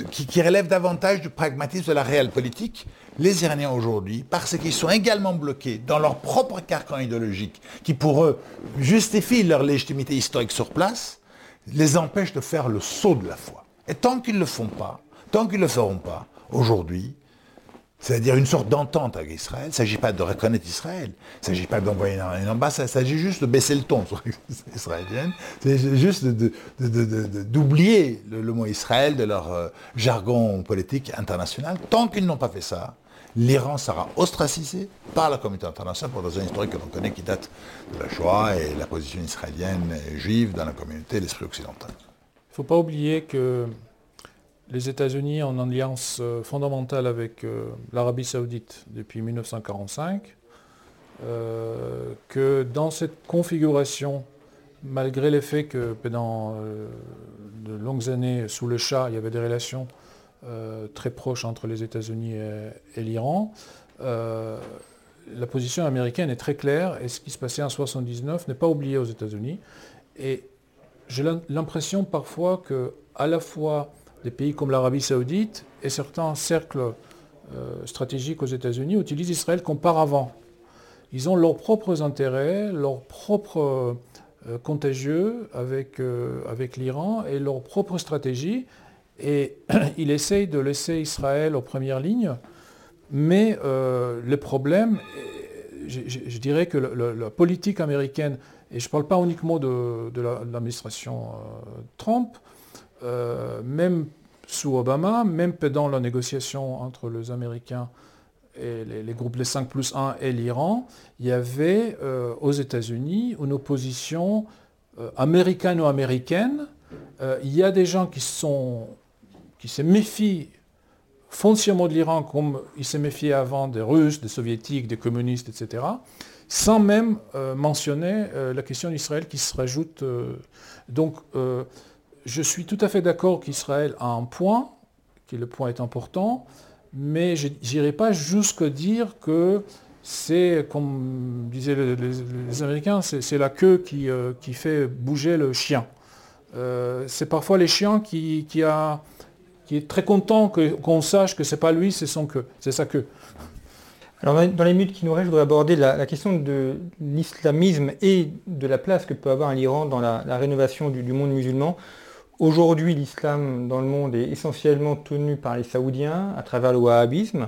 S2: qui, relève davantage du pragmatisme de la réelle politique, les Iraniens aujourd'hui, parce qu'ils sont également bloqués dans leur propre carcan idéologique, qui pour eux justifie leur légitimité historique sur place, les empêche de faire le saut de la foi. Et tant qu'ils ne le font pas, tant qu'ils ne le feront pas, aujourd'hui, c'est-à-dire une sorte d'entente avec Israël. Il ne s'agit pas de reconnaître Israël. Il ne s'agit pas d'envoyer une ambassade. Il s'agit juste de baisser le ton sur israélienne. C'est juste d'oublier le, mot Israël de leur euh, jargon politique international. Tant qu'ils n'ont pas fait ça, l'Iran sera ostracisé par la communauté internationale pour des raisons historiques que l'on connaît qui datent de la Shoah et la position israélienne et juive dans la communauté de l'esprit occidental.
S3: Il ne faut pas oublier que les États-Unis en alliance euh, fondamentale avec euh, l'Arabie saoudite depuis 1945, euh, que dans cette configuration, malgré le fait que pendant de longues années sous le Shah, il y avait des relations très proches entre les États-Unis et, l'Iran, la position américaine est très claire et ce qui se passait en 1979 n'est pas oublié aux États-Unis. Et j'ai l'impression parfois que à la fois des pays comme l'Arabie saoudite et certains cercles euh, stratégiques aux États-Unis utilisent Israël comme paravent. Ils ont leurs propres intérêts, leurs propres euh, contagieux avec, euh, avec l'Iran et leurs propres stratégies. Et ils essayent de laisser Israël aux premières lignes. Mais le problème, je, dirais que la politique américaine, et je ne parle pas uniquement de, l'administration Trump, euh, même sous Obama, même pendant la négociation entre les Américains et les, groupes les 5 plus 1 et l'Iran, il y avait euh, aux États-Unis une opposition euh, américano-américaine. il y a des gens qui, sont, qui se méfient foncièrement de l'Iran comme ils se méfiaient avant des Russes, des Soviétiques, des communistes, etc., sans même mentionner la question d'Israël qui se rajoute. donc, je suis tout à fait d'accord qu'Israël a un point, que le point est important, mais je n'irai pas jusqu'à dire que c'est, comme disaient les, Américains, c'est la queue qui, euh, fait bouger le chien. Euh, c'est parfois les chiens qui, qui, a, qui est très content qu'on sache que c'est pas lui, c'est son queue, c'est sa queue.
S1: Alors dans les minutes qui nous restent, je voudrais aborder la, question de l'islamisme et de la place que peut avoir l'Iran dans la, rénovation du, monde musulman. Aujourd'hui, l'islam dans le monde est essentiellement tenu par les Saoudiens à travers le wahhabisme.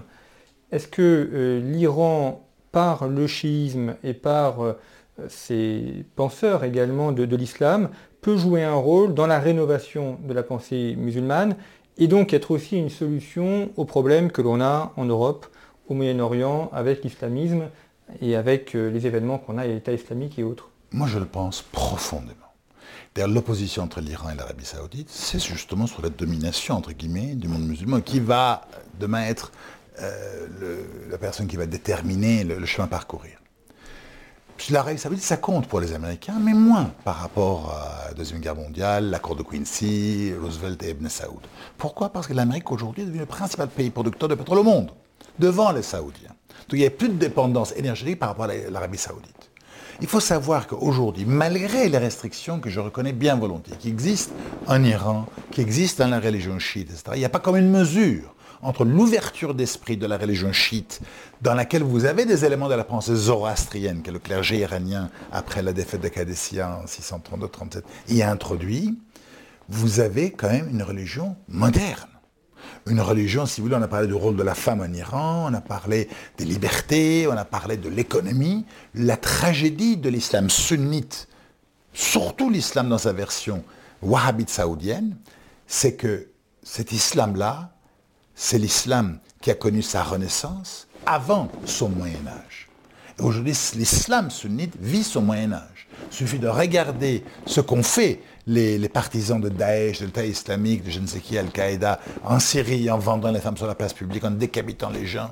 S1: Est-ce que euh, l'Iran, par le chiisme et par euh, ses penseurs également de, l'islam, peut jouer un rôle dans la rénovation de la pensée musulmane et donc être aussi une solution aux problèmes que l'on a en Europe, au Moyen-Orient, avec l'islamisme et avec euh, les événements qu'on a à l'État islamique et autres
S2: Moi, je le pense profondément. D'ailleurs, l'opposition entre l'Iran et l'Arabie saoudite, c'est justement sur la domination, entre guillemets, du monde musulman, qui va demain être euh, la personne qui va déterminer le, chemin à parcourir. L'Arabie saoudite, ça compte pour les Américains, mais moins par rapport à la Deuxième Guerre mondiale, l'accord de Quincy, Roosevelt et Ibn Saoud. Pourquoi? Parce que l'Amérique aujourd'hui est devenu le principal pays producteur de pétrole au monde, devant les Saoudiens. Donc il n'y a plus de dépendance énergétique par rapport à l'Arabie saoudite. Il faut savoir qu'aujourd'hui, malgré les restrictions que je reconnais bien volontiers, qui existent en Iran, qui existent dans la religion chiite, etc., il n'y a pas comme une mesure entre l'ouverture d'esprit de la religion chiite, dans laquelle vous avez des éléments de la pensée zoroastrienne que le clergé iranien, après la défaite de Qadissia en 632-37, y a introduit, vous avez quand même une religion moderne. une religion, si vous voulez, on a parlé du rôle de la femme en Iran, on a parlé des libertés, on a parlé de l'économie. La tragédie de l'islam sunnite, surtout l'islam dans sa version wahhabite saoudienne, c'est que cet islam-là, c'est l'islam qui a connu sa renaissance avant son Moyen Âge. Aujourd'hui, l'islam sunnite vit son Moyen Âge. Il suffit de regarder ce qu'ont fait les, partisans de Daesh, de l'État islamique, de je ne sais qui, Al-Qaïda, en Syrie, en vendant les femmes sur la place publique, en décapitant les gens.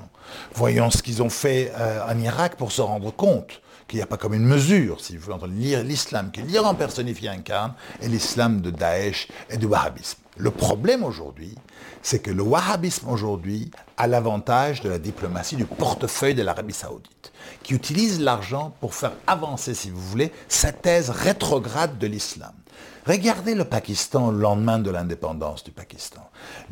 S2: Voyons ce qu'ils ont fait euh, en Irak pour se rendre compte qu'il n'y a pas comme une mesure, si vous voulez, entre l'islam que l'Iran personnifié incarne et l'islam de Daesh et du wahhabisme. Le problème aujourd'hui, c'est que le wahhabisme aujourd'hui a l'avantage de la diplomatie du portefeuille de l'Arabie saoudite, qui utilise l'argent pour faire avancer, si vous voulez, sa thèse rétrograde de l'islam. Regardez le Pakistan au lendemain de l'indépendance du Pakistan.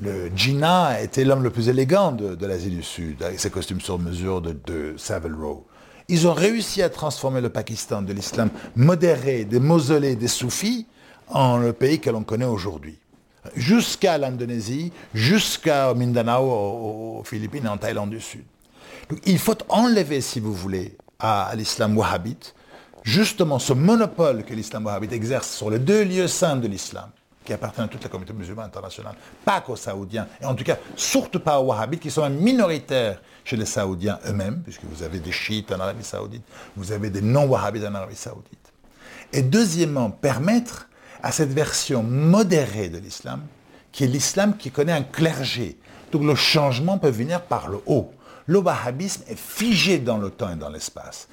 S2: Le Jinnah était l'homme le plus élégant de, l'Asie du Sud, avec ses costumes sur mesure de, de Savile Row. Ils ont réussi à transformer le Pakistan de l'islam modéré, des mausolées, des soufis, en le pays que l'on connaît aujourd'hui. Jusqu'à l'Indonésie, jusqu'à Mindanao, aux, Philippines et en Thaïlande du Sud. il faut enlever, si vous voulez, à l'islam wahhabite justement ce monopole que l'islam wahhabite exerce sur les deux lieux saints de l'islam, qui appartiennent à toute la communauté musulmane internationale, pas qu'aux Saoudiens, et en tout cas surtout pas aux wahhabites, qui sont minoritaires chez les Saoudiens eux-mêmes, puisque vous avez des chiites en Arabie saoudite, vous avez des non-wahhabites en Arabie saoudite. Et deuxièmement, permettre à cette version modérée de l'islam, qui est l'islam qui connaît un clergé, donc le changement peut venir par le haut le wahhabisme est figé dans le temps et dans l'espace.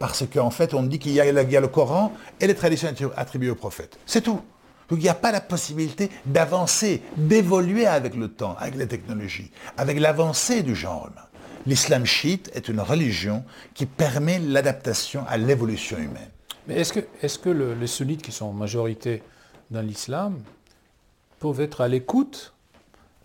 S2: parce qu'en fait, on dit qu'il y, a le Coran et les traditions attribuées au prophète. C'est tout. Donc il n'y a pas la possibilité d'avancer, d'évoluer avec le temps, avec les technologies, avec l'avancée du genre humain. L'islam chiite est une religion qui permet l'adaptation à l'évolution humaine.
S3: Mais est-ce que, est que les sunnites qui sont en majorité dans l'islam peuvent être à l'écoute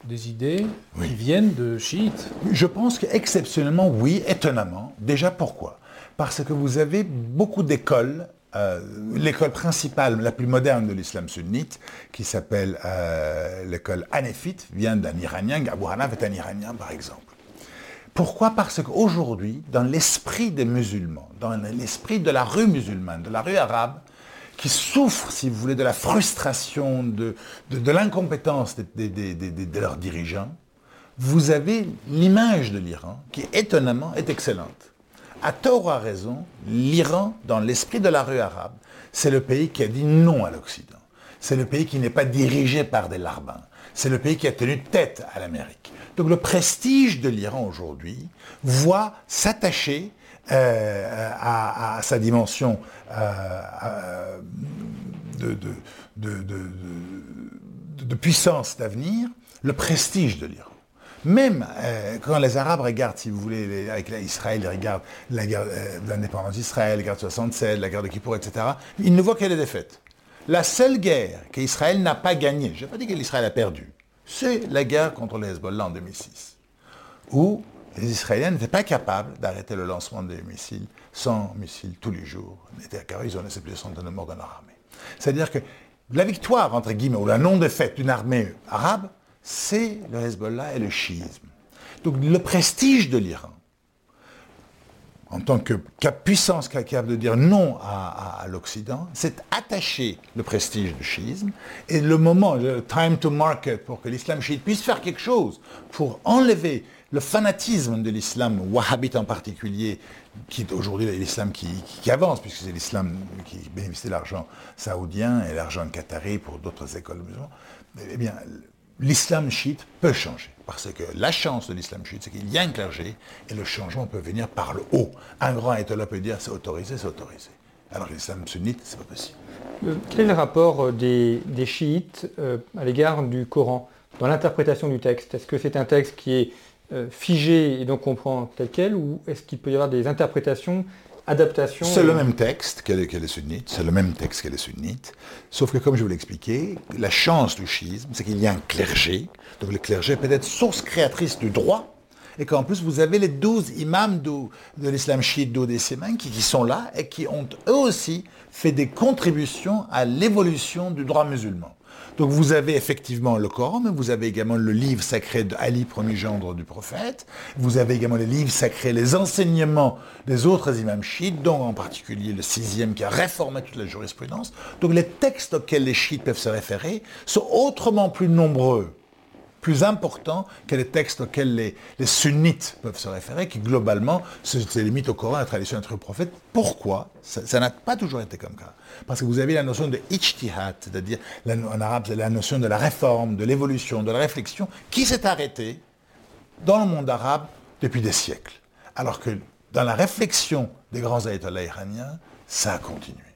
S3: des idées qui viennent de chiites?
S2: Je pense qu'exceptionnellement, oui, étonnamment. Déjà pourquoi? Parce que vous avez beaucoup d'écoles. Euh, l'école principale, la plus moderne de l'islam sunnite, qui s'appelle euh, l'école hanéfite, vient d'un Iranien. Abu Hanaf est un Iranien, par exemple. Pourquoi? Parce qu'aujourd'hui, dans l'esprit des musulmans, dans l'esprit de la rue musulmane, de la rue arabe, qui souffrent, si vous voulez, de la frustration, de, de, l'incompétence de, leurs dirigeants, vous avez l'image de l'Iran qui, étonnamment, est excellente. À tort ou à raison, l'Iran, dans l'esprit de la rue arabe, c'est le pays qui a dit non à l'Occident. C'est le pays qui n'est pas dirigé par des larbins. C'est le pays qui a tenu tête à l'Amérique. Donc le prestige de l'Iran aujourd'hui voit s'attacher euh, à, sa dimension euh, de, de, puissance d'avenir, le prestige de l'Iran. Même euh, quand les Arabes regardent, si vous voulez, avec Israël, ils regardent la guerre l'indépendance d'Israël, la guerre de 67, la guerre de Kippour, etc., ils ne voient que les défaites. La seule guerre qu'Israël n'a pas gagnée, je n'ai pas dit que l'Israël a perdu, c'est la guerre contre les Hezbollah en 2006, où les Israéliens n'étaient pas capables d'arrêter le lancement des missiles, sans missiles tous les jours. Ils ont laissé plus de centaines de morts dans leur armée. C'est-à-dire que la victoire, entre guillemets, ou la non-défaite d'une armée arabe, c'est le Hezbollah et le chiisme. Donc le prestige de l'Iran, en tant que puissance capable de dire non à, l'Occident, c'est attacher le prestige du chiisme et le moment, le time to market, pour que l'islam chiite puisse faire quelque chose pour enlever le fanatisme de l'islam wahhabite en particulier, qui est aujourd'hui l'islam qui, avance, puisque c'est l'islam qui bénéficie de l'argent saoudien et l'argent qatari pour d'autres écoles musulmanes, eh bien, l'islam chiite peut changer. Parce que la chance de l'islam chiite, c'est qu'il y a un clergé et le changement peut venir par le haut. Un grand là peut dire c'est autorisé, c'est autorisé. Alors l'islam sunnite, c'est pas possible.
S1: Euh, quel est le rapport euh, des, chiites euh, à l'égard du Coran dans l'interprétation du texte? Est-ce que c'est un texte qui est figé et donc on prend tel quel ou est-ce qu'il peut y avoir des interprétations,
S2: C'est le même texte qu'elle est, sunnite, c'est le même texte qu'elle est sunnite, sauf que comme je vous l'ai expliqué, la chance du schisme, c'est qu'il y a un clergé, donc le clergé peut être source créatrice du droit, et qu'en plus vous avez les douze imams de, l'islam chiite d'Odessémen qui, qui sont là et qui ont eux aussi fait des contributions à l'évolution du droit musulman. Donc vous avez effectivement le Coran, mais vous avez également le livre sacré d'Ali, premier gendre du prophète. Vous avez également les livres sacrés, les enseignements des autres imams chiites, dont en particulier le sixième qui a réformé toute la jurisprudence. Donc les textes auxquels les chiites peuvent se référer sont autrement plus nombreux plus important que les textes auxquels les, sunnites peuvent se référer, qui globalement se, limitent au Coran, à la tradition des prophètes. Pourquoi? Ça n'a pas toujours été comme ça. Parce que vous avez la notion de ijtihad, c'est-à-dire en arabe, c'est la notion de la réforme, de l'évolution, de la réflexion, qui s'est arrêtée dans le monde arabe depuis des siècles. Alors que dans la réflexion des grands ayatollahs iraniens, ça a continué.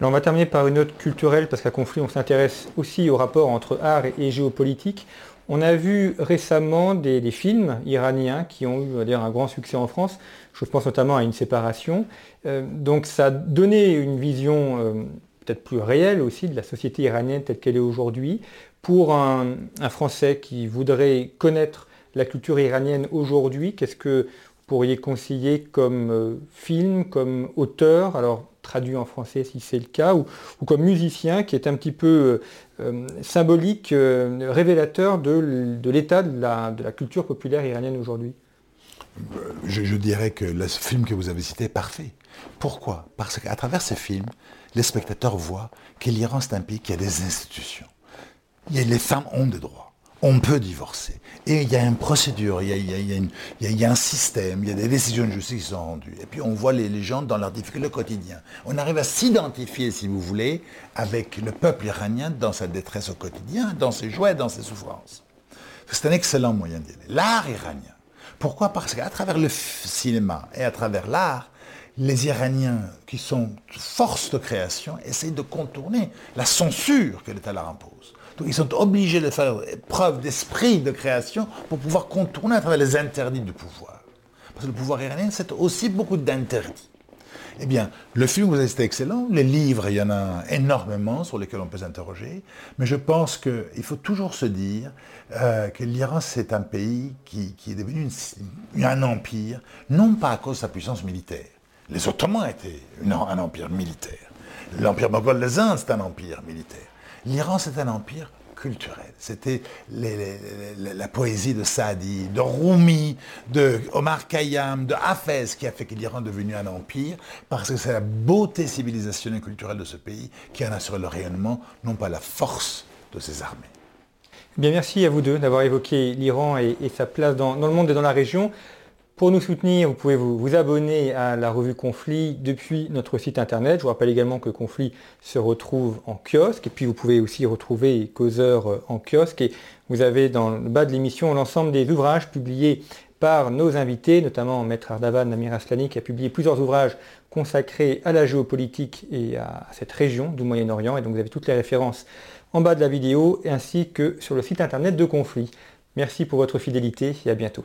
S1: Alors on va terminer par une note culturelle, parce qu'à Conflit, on s'intéresse aussi au rapport entre art et, géopolitique. On a vu récemment des, films iraniens qui ont eu un grand succès en France. Je pense notamment à Une séparation. Euh, donc ça a donné une vision euh, peut-être plus réelle aussi de la société iranienne telle qu'elle est aujourd'hui. Pour un, Français qui voudrait connaître la culture iranienne aujourd'hui, qu'est-ce que vous pourriez conseiller comme euh, film, comme auteur? Traduit en français si c'est le cas, ou, comme musicien qui est un petit peu euh, euh, symbolique, euh, révélateur de, l'état de la, culture populaire iranienne aujourd'hui
S2: je, dirais que le film que vous avez cité est parfait. Pourquoi? Parce qu'à travers ces films, les spectateurs voient que l'Iran, c'est un pays qui a des institutions. les femmes ont des droits on peut divorcer. Et il y a une procédure, il y a, un système, il y a des décisions de justice qui sont rendues. Et puis on voit les, gens dans leur difficulté quotidien. On arrive à s'identifier, si vous voulez, avec le peuple iranien dans sa détresse au quotidien, dans ses joies, dans ses souffrances. C'est un excellent moyen d'y aller. L'art iranien. Pourquoi? Parce qu'à travers le cinéma et à travers l'art, les Iraniens, qui sont force de création, essayent de contourner la censure que l'État leur impose. Donc ils sont obligés de faire preuve d'esprit de création pour pouvoir contourner à travers les interdits du pouvoir. Parce que le pouvoir iranien, c'est aussi beaucoup d'interdits. Eh bien, le film, vous avez été excellent. Les livres, il y en a énormément sur lesquels on peut s'interroger. Mais je pense qu'il faut toujours se dire euh, que l'Iran, c'est un pays qui, est devenu un empire, non pas à cause de sa puissance militaire. Les Ottomans étaient un empire militaire. L'empire mongol des Indes, c'est un empire militaire. L'Iran, c'est un empire culturel. C'était la poésie de Saadi, de Rumi, de Omar Khayyam, de Hafez qui a fait que l'Iran est devenu un empire, parce que c'est la beauté civilisationnelle et culturelle de ce pays qui en assure le rayonnement, non pas la force de ses armées.
S1: Bien, merci à vous deux d'avoir évoqué l'Iran et, sa place dans, le monde et dans la région. Pour nous soutenir, vous pouvez vous, abonner à la revue Conflit depuis notre site internet. Je vous rappelle également que Conflit se retrouve en kiosque et puis vous pouvez aussi retrouver Causeur euh, en kiosque et vous avez dans le bas de l'émission l'ensemble des ouvrages publiés par nos invités, notamment Maître Ardavan Namir Aslani qui a publié plusieurs ouvrages consacrés à la géopolitique et à cette région du Moyen-Orient et donc vous avez toutes les références en bas de la vidéo ainsi que sur le site internet de Conflit. Merci pour votre fidélité et à bientôt.